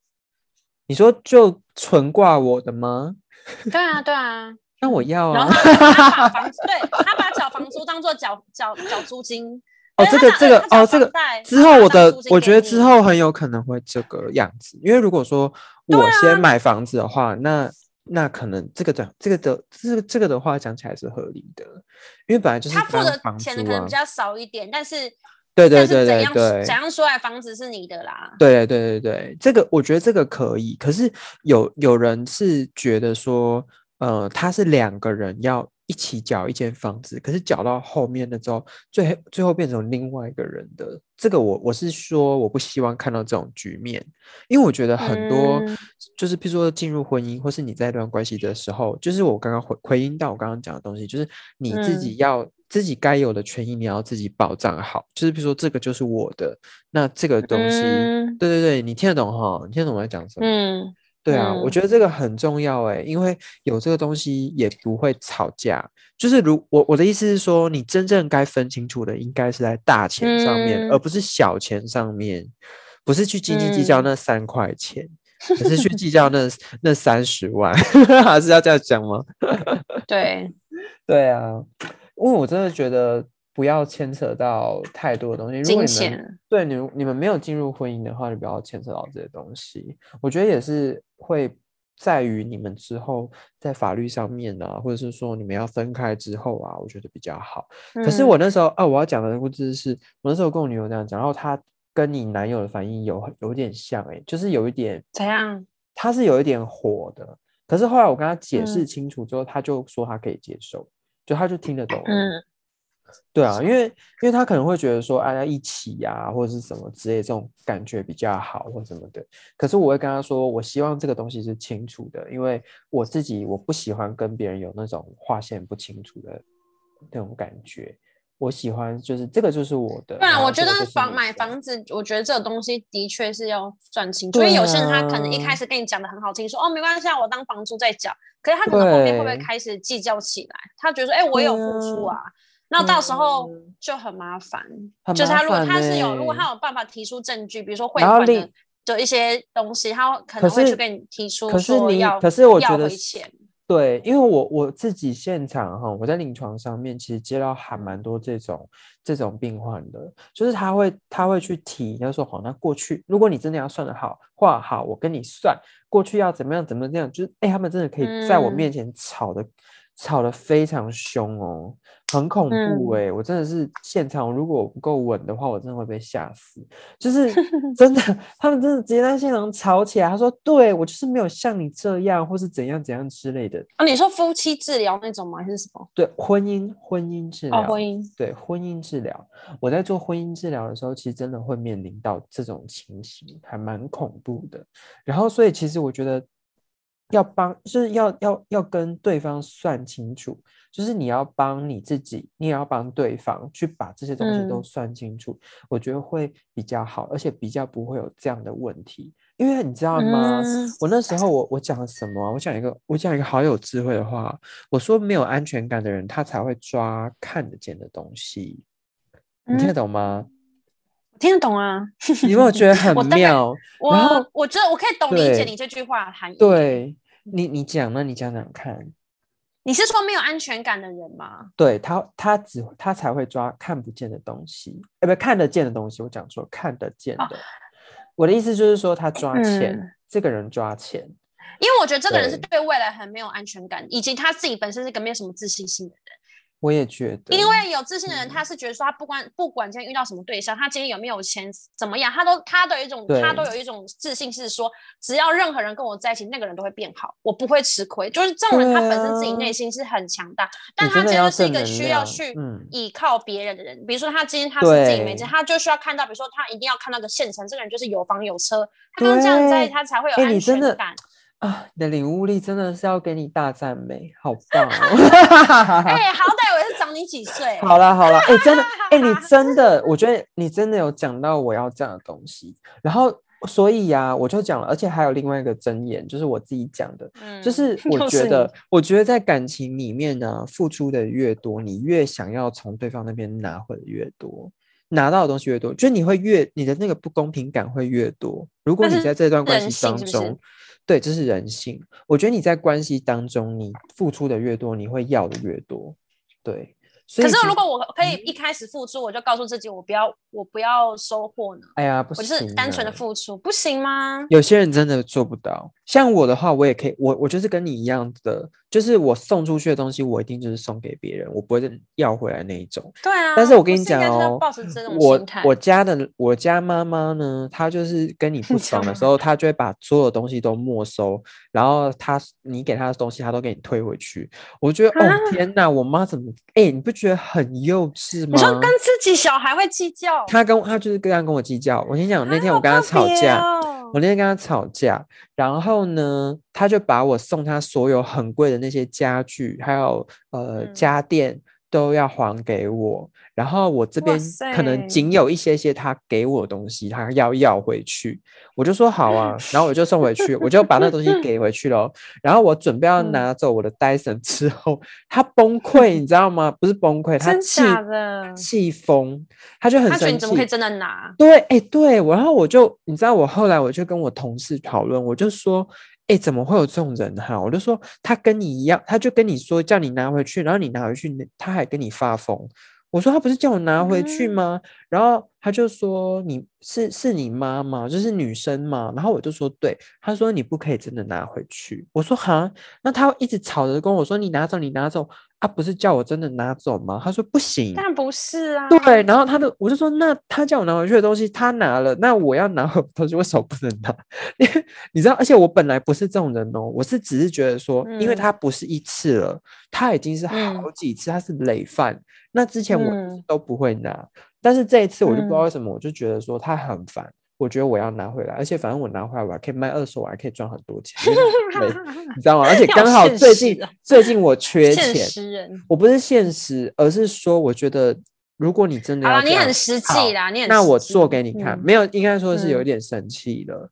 你说就纯挂我的吗？对啊，对啊。那我要啊。然后他把房，对他把缴房租当做缴缴缴租金。哦，这个这个哦，这个之后我的，我觉得之后很有可能会这个样子。因为如果说我先买房子的话，那那可能这个的这个的这个这个的话讲起来是合理的，因为本来就是他付的钱可能比较少一点，但是。对对对对对，怎样说来房子是你的啦？对对对对这个我觉得这个可以。可是有有人是觉得说，呃，他是两个人要一起缴一间房子，可是缴到后面的之后，最最后变成另外一个人的。这个我我是说，我不希望看到这种局面，因为我觉得很多就是譬如说进入婚姻，或是你在一段关系的时候，就是我刚刚回回应到我刚刚讲的东西，就是你自己要。自己该有的权益，你要自己保障好。就是比如说，这个就是我的，那这个东西，对对对，你听得懂哈？你听得懂我在讲什么？嗯，对啊，我觉得这个很重要哎，因为有这个东西也不会吵架。就是如我我的意思是说，你真正该分清楚的，应该是在大钱上面，而不是小钱上面，不是去斤斤计较那三块钱，而是去计 较那那三十万，还 是要这样讲吗？对，对啊。因为我真的觉得不要牵扯到太多的东西。金钱对你你们没有进入婚姻的话，就不要牵扯到这些东西。我觉得也是会在于你们之后在法律上面啊，或者是说你们要分开之后啊，我觉得比较好。可是我那时候啊，我要讲的故事是，我那时候跟我女友这样讲，然后她跟你男友的反应有有点像，哎，就是有一点怎样？他是有一点火的，可是后来我跟他解释清楚之后，他就说他可以接受。就他就听得懂，嗯，对啊，因为因为他可能会觉得说，哎呀，一起呀，或者是什么之类，这种感觉比较好，或什么的。可是我会跟他说，我希望这个东西是清楚的，因为我自己我不喜欢跟别人有那种划线不清楚的那种感觉。我喜欢就是这个就是我的。对啊，我觉得房买房子，我觉得这个东西的确是要算清楚。所以有些人他可能一开始跟你讲的很好听，说哦没关系，啊，我当房租在缴。可是他可能后面会不会开始计较起来？他觉得说，哎，我有付出啊，那到时候就很麻烦。就是他如果他是有，如果他有办法提出证据，比如说汇款的的一些东西，他可能会去跟你提出说要可是我觉得钱。对，因为我我自己现场哈，我在临床上面其实接到还蛮多这种这种病患的，就是他会他会去提，他说好，那过去如果你真的要算的好话，好，我跟你算过去要怎么样怎么样，就是哎，他们真的可以在我面前吵的吵得非常凶哦。很恐怖哎！我真的是现场，如果我不够稳的话，我真的会被吓死。就是真的，他们真的直接在现场吵起来。他说：“对我就是没有像你这样，或是怎样怎样之类的。”啊，你说夫妻治疗那种吗？还是什么？对，婚姻婚姻治疗。婚姻对婚姻治疗。我在做婚姻治疗的时候，其实真的会面临到这种情形，还蛮恐怖的。然后，所以其实我觉得要帮，就是要要要跟对方算清楚。就是你要帮你自己，你也要帮对方去把这些东西都算清楚，我觉得会比较好，而且比较不会有这样的问题。因为你知道吗？我那时候我我讲了什么？我讲一个我讲一个好有智慧的话，我说没有安全感的人，他才会抓看得见的东西。你听得懂吗？听得懂啊！你有没有觉得很 妙？我我觉得我可以懂理解你这句话含义。对你你讲呢你讲讲看。你是说没有安全感的人吗？对他，他只他才会抓看不见的东西，哎，不看得见的东西。我讲错，看得见的。我的意思就是说，他抓钱，这个人抓钱，因为我觉得这个人是对未来很没有安全感，以及他自己本身是个没有什么自信心的人。我也觉得，因为有自信的人，他是觉得说，他不管不管今天遇到什么对象，他今天有没有钱怎么样，他都他的一种他都有一种自信，是说只要任何人跟我在一起，那个人都会变好，我不会吃亏。就是这种人，他本身自己内心是很强大，但他真的是一个需要去依靠别人的人。比如说他今天他是自己没钱，他就需要看到，比如说他一定要看到个现成，这个人就是有房有车，他跟这样在，他才会有安全感。啊，你的领悟力真的是要给你大赞美，好 棒！哎，好歹我也是长你几岁。好了好了，哎，真的，哎，你真的，我觉得你真的有讲到我要讲的东西。然后所以呀，我就讲了，而且还有另外一个箴言，就是我自己讲的，就是我觉得，我觉得在感情里面呢，付出的越多，你越想要从对方那边拿回的越多，拿到的东西越多，就你会越你的那个不公平感会越多。如果你在这段关系当中，对，这是人性。我觉得你在关系当中，你付出的越多，你会要的越多，对。可是如果我可以一开始付出，我就告诉自己我不要我不要收获呢？哎呀，不行，我就是单纯的付出，不行吗？有些人真的做不到。像我的话，我也可以，我我就是跟你一样的，就是我送出去的东西，我一定就是送给别人，我不会要回来那一种。对啊。但是我跟你讲哦，我我家的我家妈妈呢，她就是跟你不 爽的时候，她就会把所有东西都没收，然后她你给她的东西，她都给你退回去。我觉得哦天哪，我妈怎么哎，你不觉得很幼稚吗？你说跟自己小孩会计较？她跟她就是这样跟我计较。我跟你讲，那天我跟她吵架。我那天跟他吵架，然后呢，他就把我送他所有很贵的那些家具，还有呃家电。都要还给我，然后我这边可能仅有一些些他给我的东西，他要要回去，我就说好啊，然后我就送回去，我就把那东西给回去了。然后我准备要拿走我的 Dyson 之后，他崩溃，你知道吗？不是崩溃，他气气疯，他就很生气。怎么可以真的拿？对，哎，对我，然后我就你知道，我后来我就跟我同事讨论，我就说。哎，怎么会有这种人哈？我就说他跟你一样，他就跟你说叫你拿回去，然后你拿回去，他还跟你发疯。我说他不是叫我拿回去吗？然后他就说你是是你妈妈，就是女生嘛。然后我就说对，他说你不可以真的拿回去。我说哈，那他一直吵着跟我说你拿走，你拿走。他不是叫我真的拿走吗？他说不行，但不是啊。对，然后他的我就说，那他叫我拿回去的东西，他拿了，那我要拿回东西，为什么不能拿？你知道，而且我本来不是这种人哦，我是只是觉得说，因为他不是一次了，他已经是好几次，他是累犯。那之前我都不会拿，但是这一次我就不知道为什么，我就觉得说他很烦。我觉得我要拿回来，而且反正我拿回来，我还可以卖二手，我还可以赚很多钱，你知道吗？而且刚好最近最近我缺钱，我不是现实，而是说我觉得如果你真的要，你很实际啦，你很那我做给你看，没有应该说是有点生气了，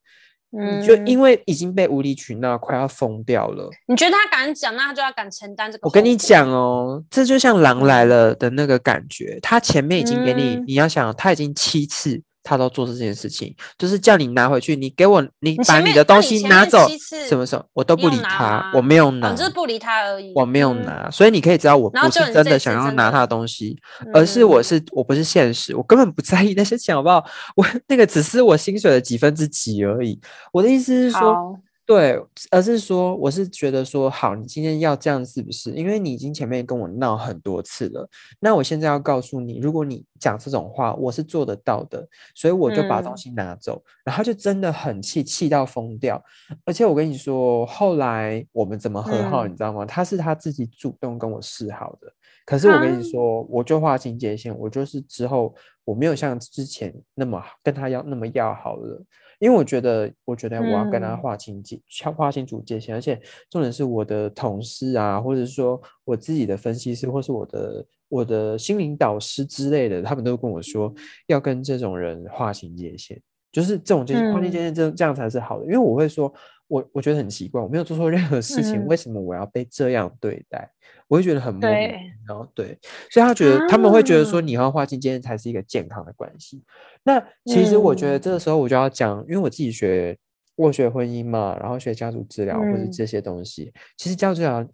嗯，就因为已经被无理取闹，快要疯掉了。你觉得他敢讲，那他就要敢承担这个。我跟你讲哦，这就像狼来了的那个感觉，他前面已经给你，你要想他已经七次。他都做这件事情，就是叫你拿回去，你给我，你把你的东西拿走。什么时候我都不理他，我没有拿，就是不理他而已。我没有拿，所以你可以知道我不是真的想要拿他的东西，而是我是我不是现实，我根本不在意那些钱，好不好？我 那个只是我薪水的几分之几而已。我的意思是说。对，而是说，我是觉得说，好，你今天要这样是不是？因为你已经前面跟我闹很多次了，那我现在要告诉你，如果你讲这种话，我是做得到的，所以我就把东西拿走，然后就真的很气，气到疯掉。而且我跟你说，后来我们怎么和好，你知道吗？他是他自己主动跟我示好的，可是我跟你说，我就划清界限，我就是之后我没有像之前那么跟他要那么要好了。因为我觉得，我觉得我要跟他划清界，划清楚界限，而且重点是我的同事啊，或者是说我自己的分析师，或是我的我的心灵导师之类的，他们都跟我说，要跟这种人划清界限，就是这种界限划清界限，这这样才是好的。因为我会说，我我觉得很奇怪，我没有做错任何事情，为什么我要被这样对待？我会觉得很莫名，然后对，所以他觉得他们会觉得说，你要划清界限才是一个健康的关系。那其实我觉得这个时候我就要讲，因为我自己学我学婚姻嘛，然后学家族治疗或者这些东西，其实家族治疗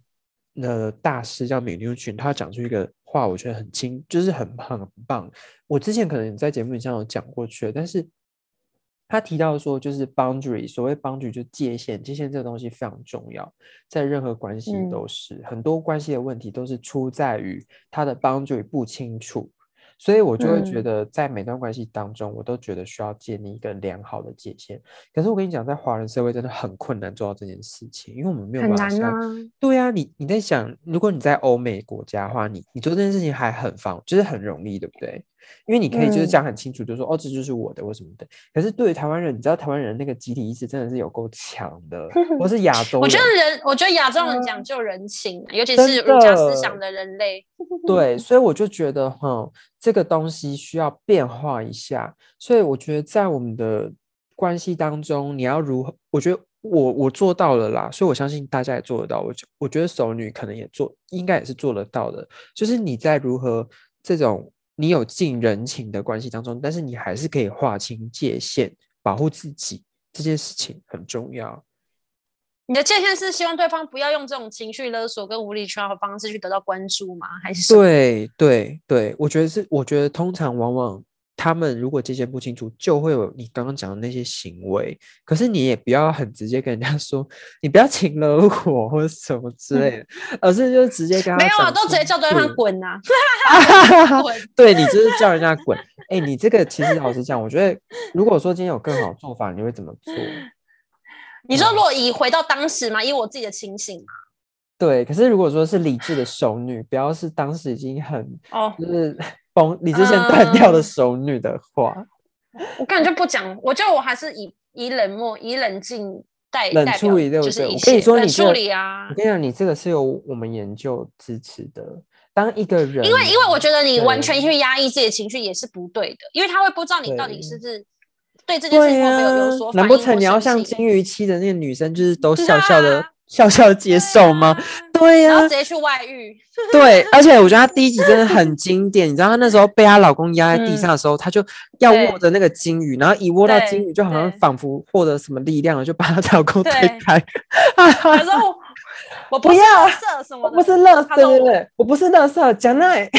的大师叫米纽群，他讲出一个话，我觉得很轻，就是很很棒。我之前可能在节目里上有讲过去了，但是。他提到说，就是 boundary，所谓 boundary 就界限，界限这个东西非常重要，在任何关系都是，很多关系的问题都是出在于他的 boundary 不清楚，所以我就会觉得，在每段关系当中，我都觉得需要建立一个良好的界限。可是我跟你讲，在华人社会真的很困难做到这件事情，因为我们没有办法。像对啊，你你在想，如果你在欧美国家的话，你你做这件事情还很方，就是很容易，对不对？因为你可以就是讲很清楚，就说哦，这就是我的，为什么的。可是对于台湾人，你知道台湾人那个集体意识真的是有够强的。我是亚洲，我觉得人，我觉得亚洲人讲究人情，尤其是儒家思想的人类。对，所以我就觉得哈，这个东西需要变化一下。所以我觉得在我们的关系当中，你要如何？我觉得我我做到了啦，所以我相信大家也做得到。我我觉得熟女可能也做，应该也是做得到的。就是你在如何这种你有尽人情的关系当中，但是你还是可以划清界限，保护自己，这件事情很重要。你的界限是希望对方不要用这种情绪勒索跟无理取闹的方式去得到关注吗？还是对对对，我觉得是，我觉得通常往往。他们如果界限不清楚，就会有你刚刚讲的那些行为。可是你也不要很直接跟人家说，你不要请了我或者什么之类的，而是就直接跟他没有啊，都直接叫对方滚呐！对你就是叫人家滚。哎，你这个其实老实讲，我觉得如果说今天有更好做法，你会怎么做？你说如果以回到当时嘛，以我自己的清醒嘛？对，可是如果说是理智的熟女，不要是当时已经很哦，就是。崩理智线断掉的熟女的话，我根本就不讲。我觉得我还是以以冷漠、以冷静代冷处理，对不对？我跟你说，你处理啊！我跟你讲，你这个是有我们研究支持的。当一个人，因为因为我觉得你完全去压抑自己的情绪也是不对的，因为他会不知道你到底是不是对这件事情没有有所。难不成你要像金鱼期的那个女生，就是都笑笑的？笑笑接受吗？对呀，然后直接去外遇。对，而且我觉得她第一集真的很经典。你知道她那时候被她老公压在地上的时候，她就要握着那个金鱼，然后一握到金鱼，就好像仿佛获得什么力量了，就把她老公推开。然后我不要色什么，不是乐色，对对对，我不是乐色，讲那。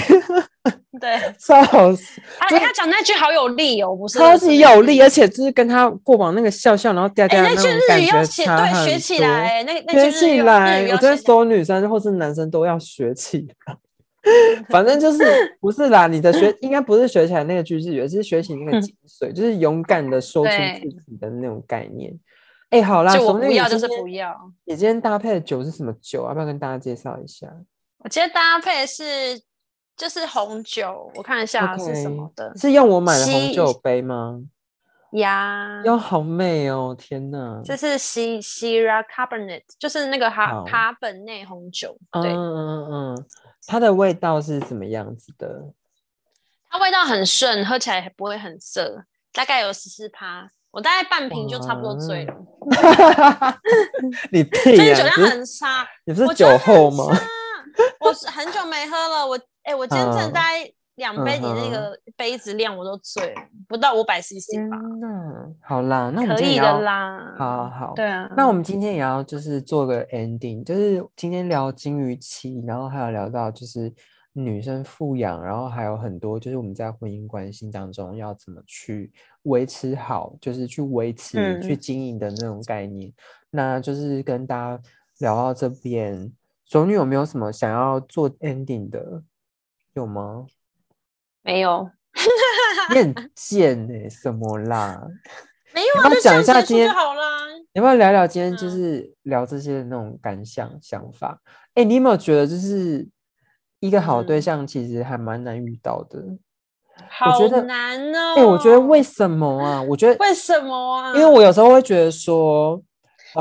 对，超好笑！哎，他讲那句好有力哦，不是超级有力，而且就是跟他过往那个笑笑，然后嗲嗲那种感觉差很学起来，那那学起来，我觉得所有女生或是男生都要学起来。反正就是 不是啦，你的学应该不是学起来那个句式，而是学习那个精髓，就是勇敢的说出自己的那种概念。哎，好啦，我不要就是不要。你今天搭配的酒是什么酒？要不要跟大家介绍一下？我今天搭配是。就是红酒，我看一下是什么的，是用我买的红酒杯吗？呀，哟，好美哦！天哪，这是西西拉 Cabernet，就是那个哈卡本内红酒。对，嗯嗯嗯，它的味道是什么样子的？它味道很顺，喝起来不会很涩，大概有十四趴，我大概半瓶就差不多醉了。你屁呀！酒量很差，你不是酒后吗？我是很久没喝了，我。哎，我今天正大概两杯，你那个杯子量我都醉了，不到五百 CC 吧。嗯好啦，那我们可以的啦。好好，对啊。那我们今天也要就是做个 ending，就是今天聊金鱼期，然后还有聊到就是女生富养，然后还有很多就是我们在婚姻关系当中要怎么去维持好，就是去维持、去经营的那种概念。那就是跟大家聊到这边，熟女有没有什么想要做 ending 的？有吗？没有，你很贱哎，什么啦？没有啊，就讲一下今天好啦。要不要聊聊今天就是聊这些那种感想想法？哎，你有没有觉得就是一个好对象其实还蛮难遇到的？好难哦！哎，我觉得为什么啊？我觉得为什么啊？因为我有时候会觉得说。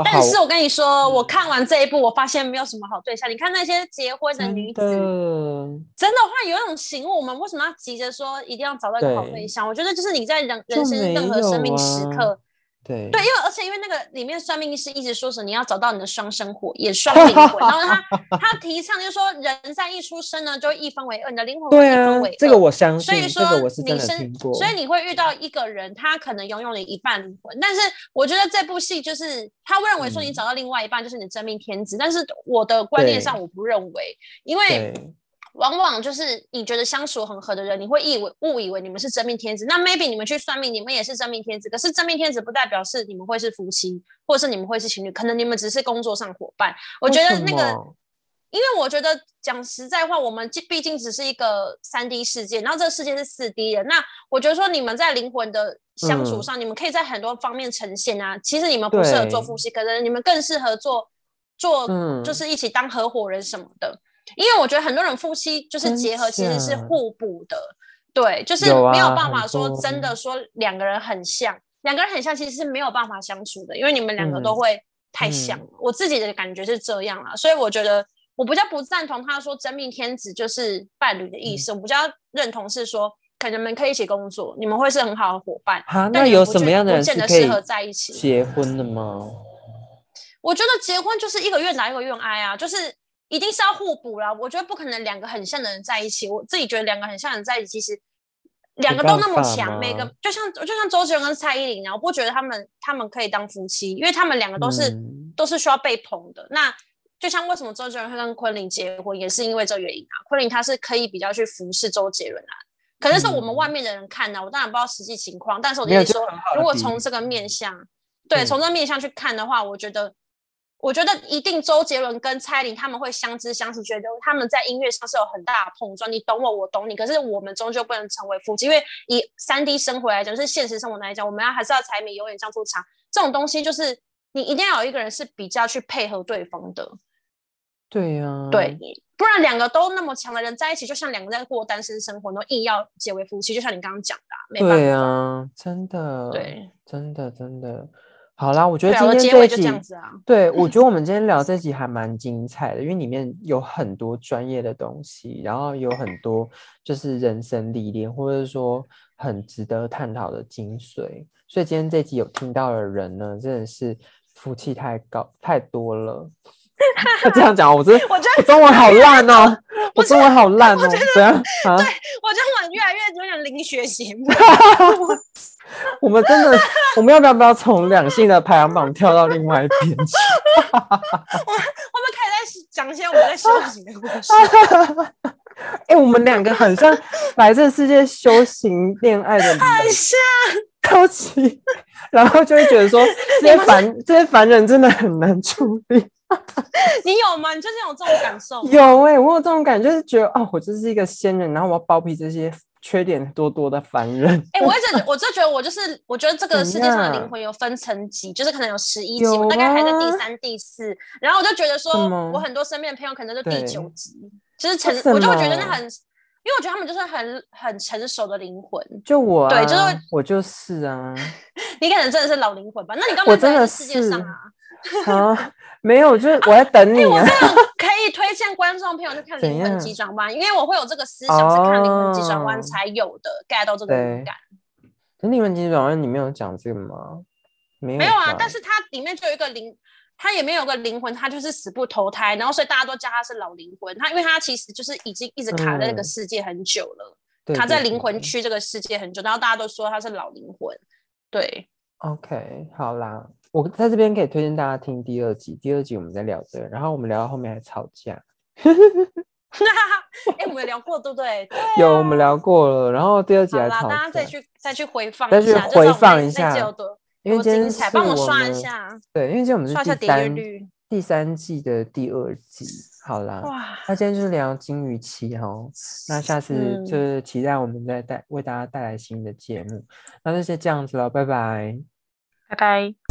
但是我跟你说，我看完这一部，我发现没有什么好对象。你看那些结婚的女子，真的话有一种醒悟。我们为什么要急着说一定要找到一个好对象？我觉得就是你在人人生任何生命时刻。对。对，因为而且因为那个里面算命师一直说什么你要找到你的双生火，也双灵魂，然后他 他提倡就是说人在一出生呢就一分为二，你的灵魂会一分为二。这个我相。信，所以说你生，所以你会遇到一个人，他可能拥有了一半灵魂，但是我觉得这部戏就是他认为说你找到另外一半就是你的真命天子，但是我的观念上我不认为，因为。往往就是你觉得相处很合的人，你会以为误以为你们是真命天子。那 maybe 你们去算命，你们也是真命天子。可是真命天子不代表是你们会是夫妻，或者是你们会是情侣，可能你们只是工作上伙伴。我觉得那个，因为我觉得讲实在话，我们毕竟只是一个三 D 世界，然后这个世界是四 D 的。那我觉得说你们在灵魂的相处上，你们可以在很多方面呈现啊。其实你们不适合做夫妻，可能你们更适合做做，就是一起当合伙人什么的。因为我觉得很多人夫妻就是结合，其实是互补的，对，就是没有办法说真的说两个人很像，两个人很像其实是没有办法相处的，因为你们两个都会太像。我自己的感觉是这样啊，所以我觉得我比较不赞同他说真命天子就是伴侣的意思，我比较认同是说可能你们可以一起工作，你们会是很好的伙伴。啊，那有什么样的人是适合在一起结婚的吗？我觉得结婚就是一个愿打一个愿挨啊，就是一定是要互补啦。我觉得不可能两个很像的人在一起。我自己觉得两个很像的人在一起，其实两个都那么强，每个就像就像周杰伦跟蔡依林啊，我不觉得他们他们可以当夫妻，因为他们两个都是都是需要被捧的。那就像为什么周杰伦会跟昆凌结婚，也是因为这原因啊。昆凌她是可以比较去服侍周杰伦啊，可能是我们外面的人看呢，我当然不知道实际情况，但是我跟你说，如果从这个面相，对，从这个面相去看的话，我觉得。我觉得一定周杰伦跟蔡琳他们会相知相识，觉得他们在音乐上是有很大的碰撞。你懂我，我懂你，可是我们终究不能成为夫妻，因为以三 D 生活来讲，是现实生活来讲，我们要还是要柴米油盐酱醋茶这种东西，就是你一定要有一个人是比较去配合对方的。对呀，对，不然两个都那么强的人在一起，就像两个在过单身生活，都硬要结为夫妻，就像你刚刚讲的，对呀，真的，对，真的，真的。好啦，我觉得今天这一集，对我 觉得我们今天聊这集还蛮精彩的，因为里面有很多专业的东西，然后有很多就是人生历练，或者说很值得探讨的精髓。所以今天这集有听到的人呢，真的是福气太高太多了。这样讲，我真的，我觉得 中文好烂哦，我中文好烂哦，怎样？对我中文越来越有点零学习。我们真的，我们要不要不要从两性的排行榜跳到另外一边去？我我们可以再讲一些我们在修行的故事。哎，我们两个很像来这世界修行恋爱的，很像高级，然后就会觉得说这些凡这些凡人真的很难处理。你有吗？你最近有这种感受？有哎，我有这种感觉，就是觉得哦，我就是一个仙人，然后我要包庇这些。缺点多多的凡人，哎，我一直我就觉得我就是，我觉得这个世界上的灵魂有分层级，就是可能有十一级，我大概还在第三、第四，然后我就觉得说，我很多身边的朋友可能就第九级，就是成，我就会觉得那很，因为我觉得他们就是很很成熟的灵魂，就我，对，就是我就是啊，你可能真的是老灵魂吧？那你刚刚在世界上啊？啊，没有，就是我在等你啊。可以推荐观众朋友去看《灵魂急转弯》，因为我会有这个思想，是看《灵魂急转弯》才有的，get 到这个灵感。《灵魂急转弯》你没有讲这个吗？没有，没有啊。但是它里面就有一个灵，它也没有个灵魂，它就是死不投胎，然后所以大家都叫它是老灵魂。它因为它其实就是已经一直卡在那个世界很久了，卡在灵魂区这个世界很久，然后大家都说它是老灵魂。对，OK，好啦。我在这边可以推荐大家听第二集，第二集我们在聊这个，然后我们聊到后面还吵架。哎，我们聊过对不对？有，我们聊过了。然后第二集还吵架。大家再去再去回放，再去回放一下，因为今天帮我刷一下。对，因为今天我们是第三第三季的第二集。好啦，那今天就是聊金鱼期哈，那下次就是期待我们再带为大家带来新的节目。那就先这样子了，拜拜，拜拜。